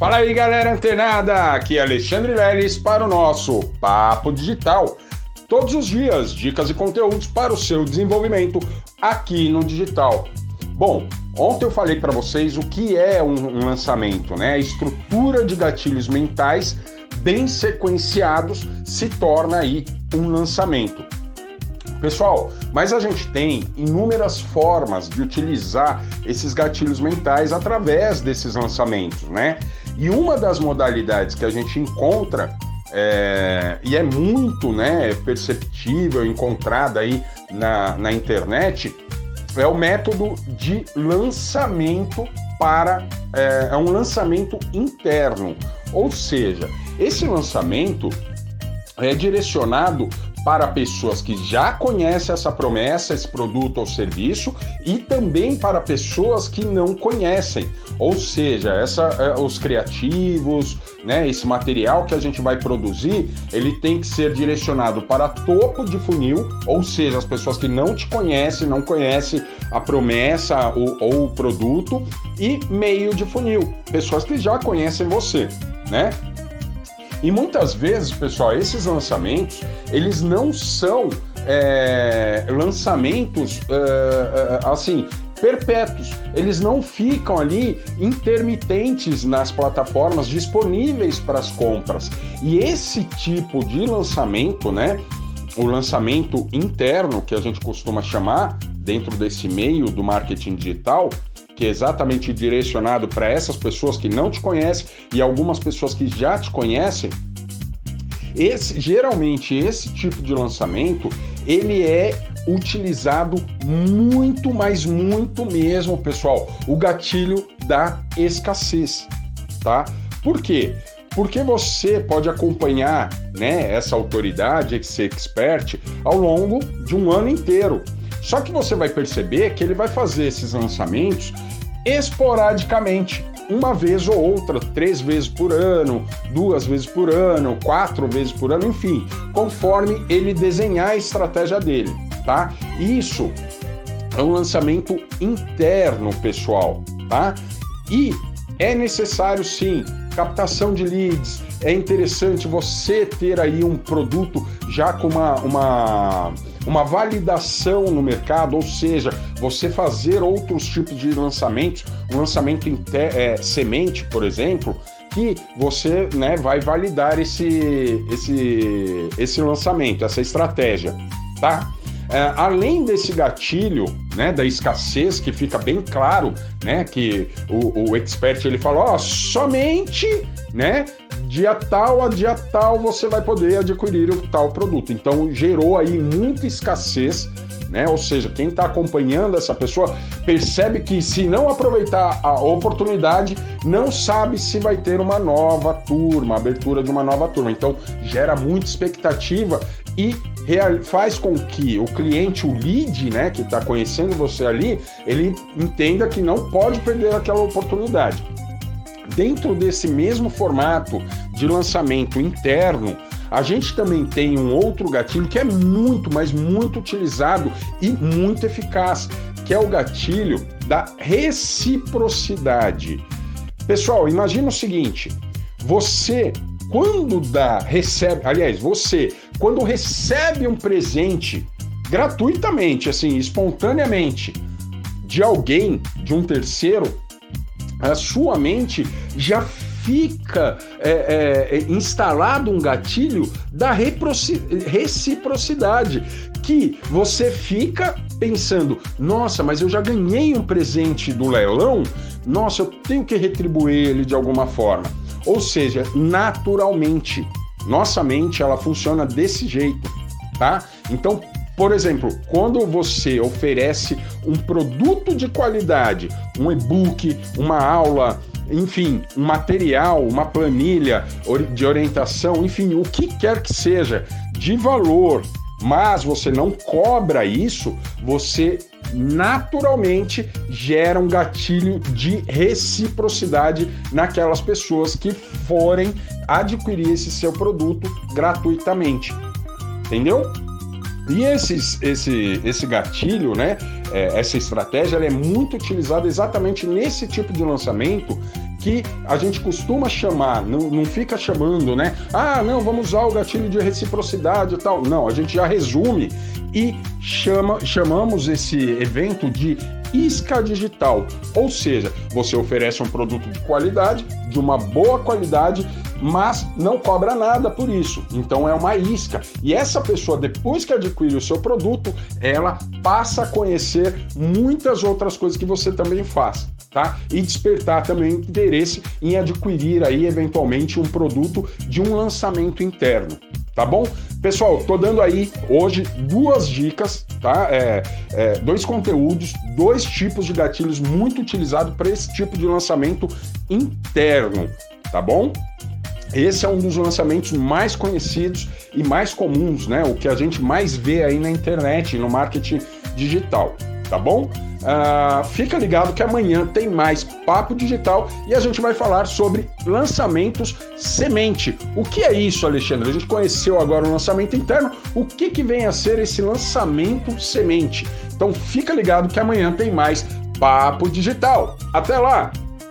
Fala aí, galera antenada! Aqui é Alexandre Leles para o nosso Papo Digital. Todos os dias, dicas e conteúdos para o seu desenvolvimento aqui no digital. Bom, ontem eu falei para vocês o que é um, lançamento, né? A estrutura de gatilhos mentais bem sequenciados se torna aí um lançamento. Pessoal, mas a gente tem inúmeras formas de utilizar esses gatilhos mentais através desses lançamentos, né? E uma das modalidades que a gente encontra é, e é muito né, perceptível, encontrada aí na, na internet, é o método de lançamento para. É, é um lançamento interno. Ou seja, esse lançamento é direcionado para pessoas que já conhecem essa promessa, esse produto ou serviço e também para pessoas que não conhecem. Ou seja, essa, é, os criativos, né, esse material que a gente vai produzir, ele tem que ser direcionado para topo de funil, ou seja, as pessoas que não te conhecem, não conhecem a promessa ou, ou o produto, e meio de funil, pessoas que já conhecem você, né? E muitas vezes, pessoal, esses lançamentos, eles não são é, lançamentos é, é, assim perpétuos. Eles não ficam ali intermitentes nas plataformas disponíveis para as compras. E esse tipo de lançamento, né? O lançamento interno, que a gente costuma chamar dentro desse meio do marketing digital, que é exatamente direcionado para essas pessoas que não te conhecem e algumas pessoas que já te conhecem, esse, geralmente esse tipo de lançamento ele é utilizado muito, mas muito mesmo, pessoal, o gatilho da escassez, tá? Por quê? Porque você pode acompanhar né, essa autoridade, esse expert, ao longo de um ano inteiro. Só que você vai perceber que ele vai fazer esses lançamentos esporadicamente, uma vez ou outra, três vezes por ano, duas vezes por ano, quatro vezes por ano, enfim, conforme ele desenhar a estratégia dele, tá? Isso é um lançamento interno, pessoal, tá? E é necessário sim captação de leads. É interessante você ter aí um produto já com uma, uma uma validação no mercado, ou seja, você fazer outros tipos de lançamentos, um lançamento em é, semente, por exemplo, que você né, vai validar esse, esse, esse lançamento, essa estratégia, tá? É, além desse gatilho, né, da escassez, que fica bem claro, né, que o, o expert ele fala, ó, somente, né, dia tal a dia tal você vai poder adquirir o tal produto. Então gerou aí muita escassez, né? Ou seja, quem está acompanhando essa pessoa percebe que se não aproveitar a oportunidade, não sabe se vai ter uma nova turma, abertura de uma nova turma. Então gera muita expectativa e faz com que o cliente, o lead, né, que está conhecendo você ali, ele entenda que não pode perder aquela oportunidade. Dentro desse mesmo formato de lançamento interno, a gente também tem um outro gatilho que é muito, mas muito utilizado e muito eficaz, que é o gatilho da reciprocidade. Pessoal, imagina o seguinte: você quando dá, recebe, aliás, você quando recebe um presente gratuitamente, assim, espontaneamente de alguém, de um terceiro, a sua mente já fica é, é, é, instalado um gatilho da reciprocidade, que você fica pensando, nossa, mas eu já ganhei um presente do leilão, nossa, eu tenho que retribuir ele de alguma forma. Ou seja, naturalmente, nossa mente ela funciona desse jeito, tá? Então, por exemplo, quando você oferece um produto de qualidade, um e-book, uma aula, enfim, um material, uma planilha de orientação, enfim, o que quer que seja de valor, mas você não cobra isso, você naturalmente gera um gatilho de reciprocidade naquelas pessoas que forem adquirir esse seu produto gratuitamente. Entendeu? E esses, esse, esse gatilho, né, é, essa estratégia, é muito utilizada exatamente nesse tipo de lançamento que a gente costuma chamar, não, não fica chamando, né? Ah, não, vamos usar o gatilho de reciprocidade e tal. Não, a gente já resume e chama, chamamos esse evento de isca digital. Ou seja, você oferece um produto de qualidade, de uma boa qualidade, mas não cobra nada por isso. Então é uma isca. E essa pessoa, depois que adquire o seu produto, ela passa a conhecer muitas outras coisas que você também faz. Tá? E despertar também interesse em adquirir aí eventualmente um produto de um lançamento interno tá bom? Pessoal, tô dando aí hoje duas dicas, tá? É, é, dois conteúdos, dois tipos de gatilhos muito utilizados para esse tipo de lançamento interno, tá bom? Esse é um dos lançamentos mais conhecidos e mais comuns, né? O que a gente mais vê aí na internet, no marketing digital, tá bom? Uh, fica ligado que amanhã tem mais Papo Digital e a gente vai falar sobre lançamentos semente. O que é isso, Alexandre? A gente conheceu agora o lançamento interno. O que, que vem a ser esse lançamento semente? Então fica ligado que amanhã tem mais Papo Digital. Até lá!